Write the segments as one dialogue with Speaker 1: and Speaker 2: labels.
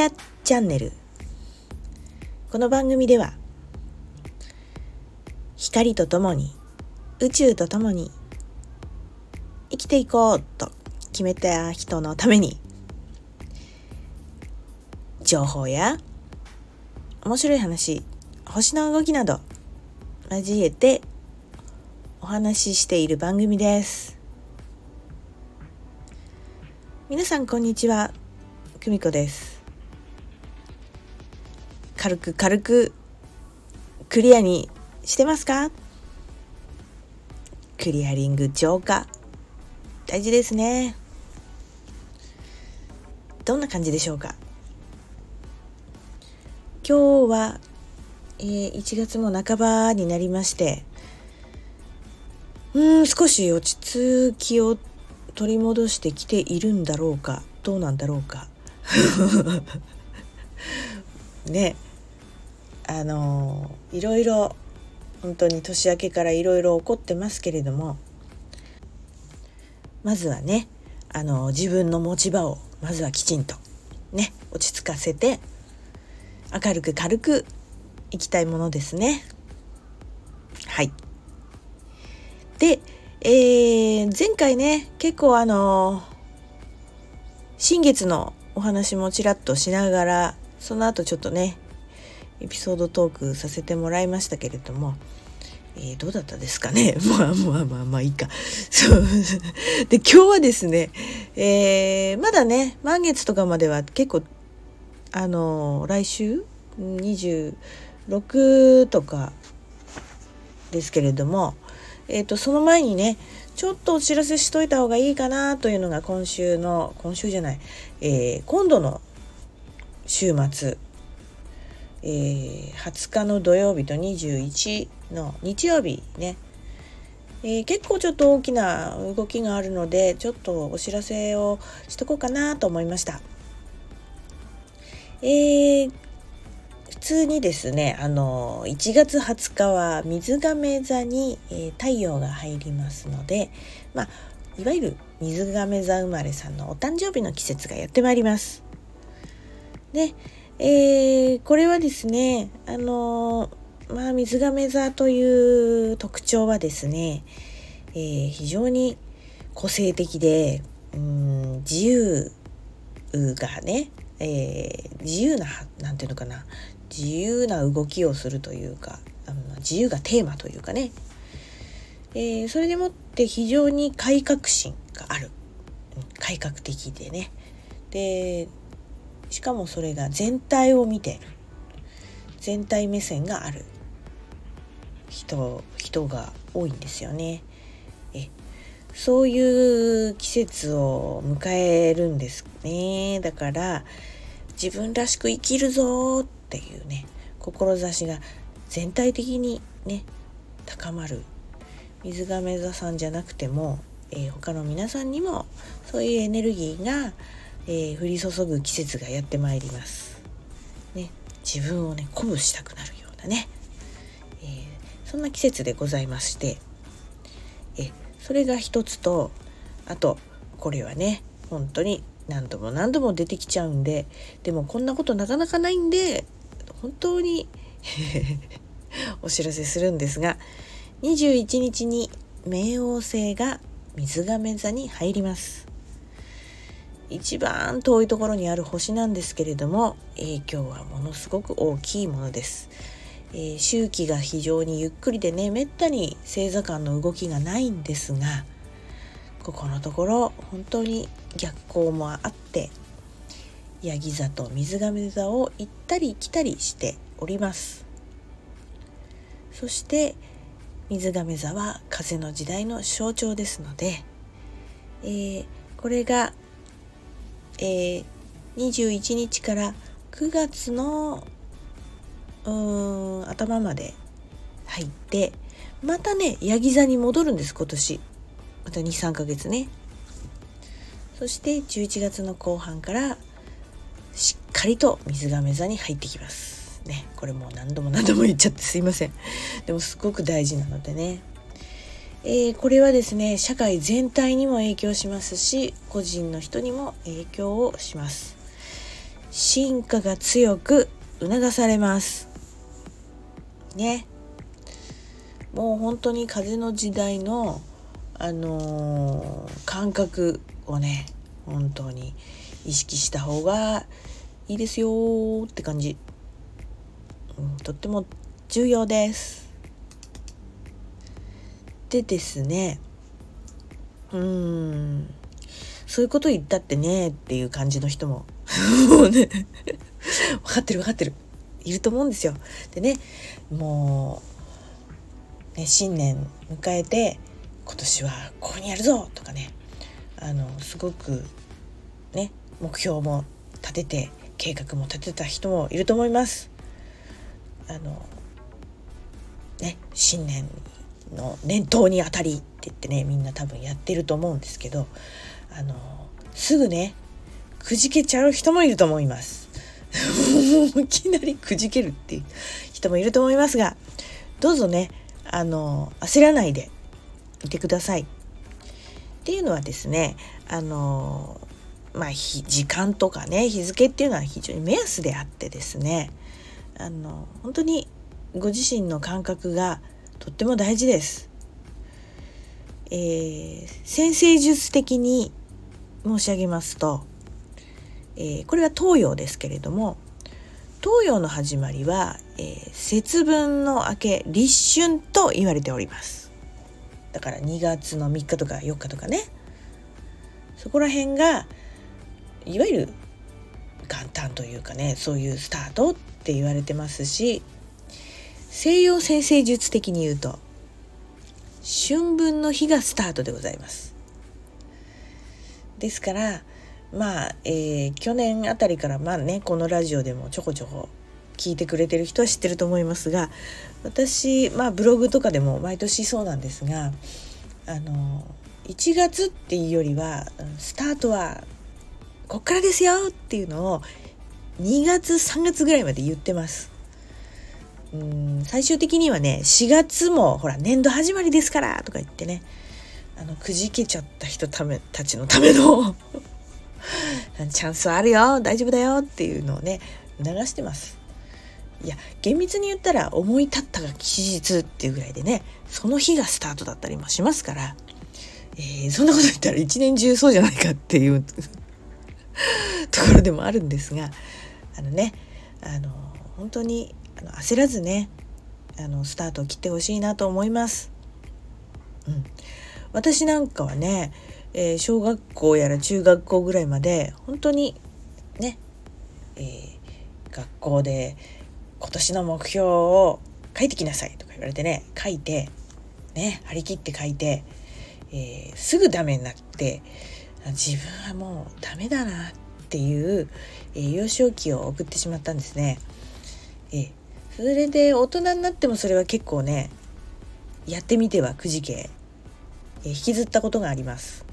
Speaker 1: アチャンネルこの番組では光とともに宇宙とともに生きていこうと決めた人のために情報や面白い話星の動きなど交えてお話ししている番組です。皆さんこんにちは。久美子です。軽く軽くクリアにしてますか？クリアリング浄化大事ですね。どんな感じでしょうか？今日は、えー、1月も半ばになりましてうん少し落ち着きを取り戻してきているんだろうかどうなんだろうか。ね。あのいろいろ本当に年明けからいろいろ起こってますけれどもまずはねあの自分の持ち場をまずはきちんとね落ち着かせて明るく軽くいきたいものですね。はいで、えー、前回ね結構あの新月のお話もちらっとしながらその後ちょっとねエピソードトークさせてもらいましたけれども、えー、どうだったですかね？まあまあまあまあいいか。そう。で今日はですね、えー、まだね満月とかまでは結構あの来週？26とかですけれども、えーと、その前にねちょっとお知らせしといた方がいいかなというのが今週の今週じゃない、えー、今度の週末、えー、20日の土曜日と21の日曜日ね、えー、結構ちょっと大きな動きがあるのでちょっとお知らせをしとこうかなと思いました。えー、普通にですねあの1月20日は水亀座に、え、太陽が入りますのでまあいわゆる水亀座生まれさんのお誕生日の季節がやってまいります。で、えー、これはですね、あのまあ、水亀座という特徴はですね、えー、非常に個性的で、うん、自由がね、え、自由な、なんていうのかな、自由な動きをするというか、あの自由がテーマというかね、え、それでもって非常に改革心がある。改革的でね。で、しかもそれが全体を見てる全体目線がある人人が多いんですよね。えそういう季節を迎えるんですね。だから自分らしく生きるぞっていうね志が全体的にね高まる水亀座さんじゃなくても、えー、他の皆さんにもそういうエネルギーがえー、降り注ぐ季節がやってまいります。ね、自分をね鼓舞したくなるようなね、えー、そんな季節でございましてえそれが一つとあとこれはね本当に何度も何度も出てきちゃうんででもこんなことなかなかないんで本当に お知らせするんですが21日に冥王星が水亀座に入ります。一番遠いところにある星なんですけれども影響はものすごく大きいものです。えー、周期が非常にゆっくりでねめったに星座間の動きがないんですがここのところ本当に逆行もあってヤギ座と水亀座を行ったり来たりしておりますそして水亀座は風の時代の象徴ですので、えー、これがえー、21日から9月のうん頭まで入ってまたねヤギ座に戻るんです今年。また23ヶ月ね。そして11月の後半からしっかりと水亀座に入ってきます。ねこれもう何度も何度も言っちゃってすいません。でもすごく大事なのでね。えー、これはですね社会全体にも影響しますし個人の人にも影響をします。進化が強く促されます。ね。もう本当に風の時代のあのー、感覚をね本当に意識した方がいいですよって感じ、うん、とっても重要です。でですね。うーん。そういうこと言ったってねっていう感じの人も。も うね。分かってる分かってる。いると思うんですよ。でねもう、ね、新年迎えて今年はここにやるぞとかね。あのすごくね目標も立てて計画も立てた人もいると思います。あのね新年の念頭にあたりって言ってねみんな多分やってると思うんですけどあのすぐねくじけちゃう人もいると思います。いきなりくじけるっていう人もいると思いますがどうぞねあの焦らないでいてください。っていうのはですねあのまあ時間とかね日付っていうのは非常に目安であってですねあの本当にご自身の感覚がとっても大事です。えー、先生術的に申し上げますと、えー、これは東洋ですけれども東洋の始まりは、えー、節分の明け立春と言われておりますだから2月の3日とか4日とかねそこら辺がいわゆる元旦というかねそういうスタートって言われてますし西洋先生術的に言うと春分の日がスタートでございますですからまあ、えー、去年あたりからまあねこのラジオでもちょこちょこ聞いてくれてる人は知ってると思いますが私まあブログとかでも毎年そうなんですがあの1月っていうよりはスタートはこっからですよっていうのを2月3月ぐらいまで言ってます。うん最終的にはね4月もほら年度始まりですからとか言ってねあのくじけちゃった人ためたちのための チャンスはあるよ大丈夫だよっていうのをね促してます。いや厳密に言ったら思い立ったが吉日っていうぐらいでねその日がスタートだったりもしますから、えー、そんなこと言ったら一年中そうじゃないかっていう ところでもあるんですがあのねあの本当にの焦らずねあのスタートを切ってほしいなと思います。うん、私なんかはね、えー、小学校やら中学校ぐらいまで本当にね、えー、学校で今年の目標を書いてきなさいとか言われてね書いてね張り切って書いて、えー、すぐダメになって自分はもうダメだなっていう、え、幼少期を送ってしまったんですね。えー、それで大人になってもそれは結構ねやってみてはくじけ、引きずったことがあります。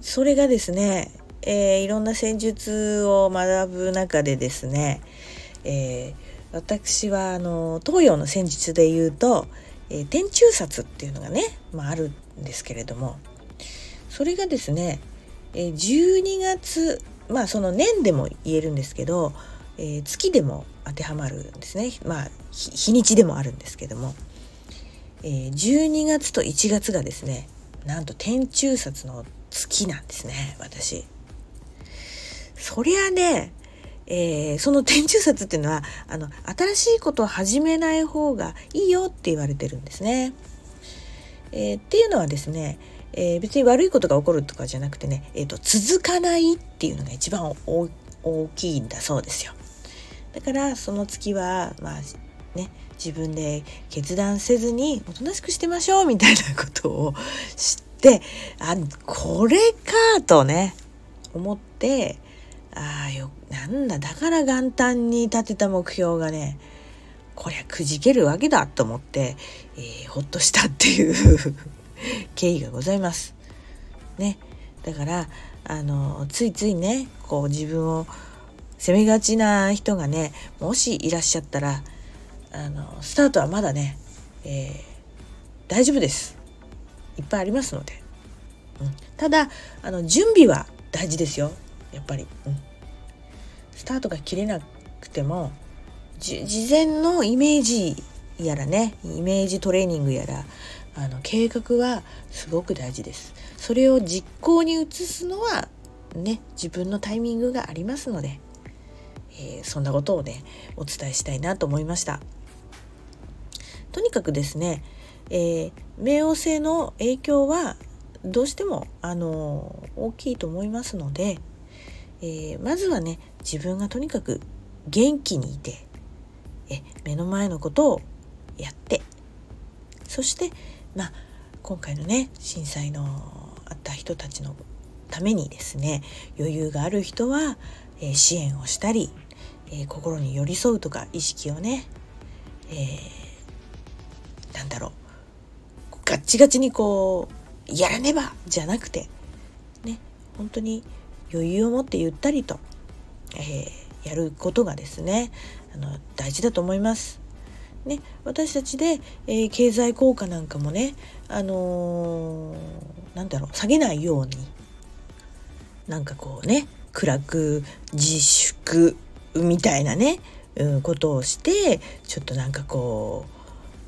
Speaker 1: それがですね、えー、いろんな戦術を学ぶ中でですね、えー、私はあの東洋の戦術で言うと、えー、天中殺っていうのがね、まあ、あるんですけれどもそれがですね、え12月まあその年でも言えるんですけど、えー、月でも当てはまるんですねまあ日にちでもあるんですけども、えー、12月と1月がですねなんと天中殺の月なんですね私。そりゃねえー、その天中殺っていうのはあの新しいことを始めない方がいいよって言われてるんですね。えー、っていうのはですね、えー、別に悪いことが起こるとかじゃなくてね、えーと、続かないっていうのが一番大きいんだそうですよ。だからその月はまあね自分で決断せずにおとなしくしてましょうみたいなことを知ってあこれかとね思ってああよなんだだから元旦に立てた目標がねこりゃくじけるわけだと思って、えー、ほっとしたっていう 経緯がございます。ね、だからあのついついねこう自分を責めがちな人がねもしいらっしゃったらあのスタートはまだね、えー、大丈夫です。いっぱいありますので、うん、ただあの準備は大事ですよ。やっぱり、うん、スタートが切れなくても事前のイメージやらねイメージトレーニングやらあの計画はすごく大事です。それを実行に移すのはね自分のタイミングがありますので、えー、そんなことをねお伝えしたいなと思いました。とにかくですね、えー、冥王星の影響はどうしてもあの大きいと思いますので、え、まずはね自分がとにかく元気にいてえ目の前のことをやってそしてまあ今回のね震災のあった人たちのためにですね余裕がある人は、え、支援をしたり、えー、心に寄り添うとか意識をね、えー、なんだろうガッチガチにこうやらねばじゃなくてね本当に余裕を持ってゆったりと、えー、やることがですねあの大事だと思います。ね、私たちで、えー、経済効果なんかもね、あのー、なんだろう下げないようになんかこうね暗く自粛みたいなね、うん、ことをしてちょっとなんかこ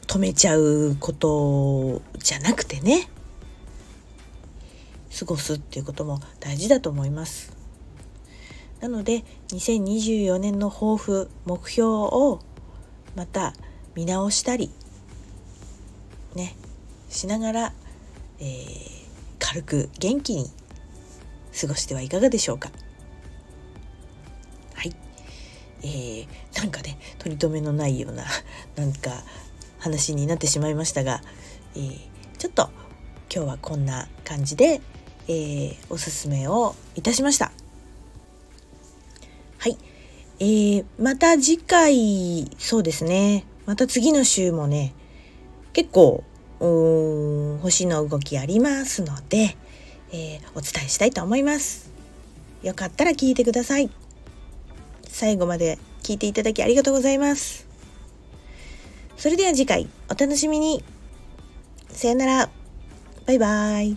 Speaker 1: う止めちゃうことじゃなくてね過ごすっていうことも大事だと思います。なので2024年の抱負目標をまた見直したりねしながら、えー、軽く元気に過ごしてはいかがでしょうかはいえー、なんかね取り留めのないような なんか話になってしまいましたが、えー、ちょっと今日はこんな感じで、えー、おすすめをいたしました。はい、えー、また次回そうですね。また次の週もね結構星の動きありますので、えー、お伝えしたいと思います。よかったら聞いてください。最後まで聞いていただきありがとうございます。それでは次回お楽しみに。さよなら。バイバーイ。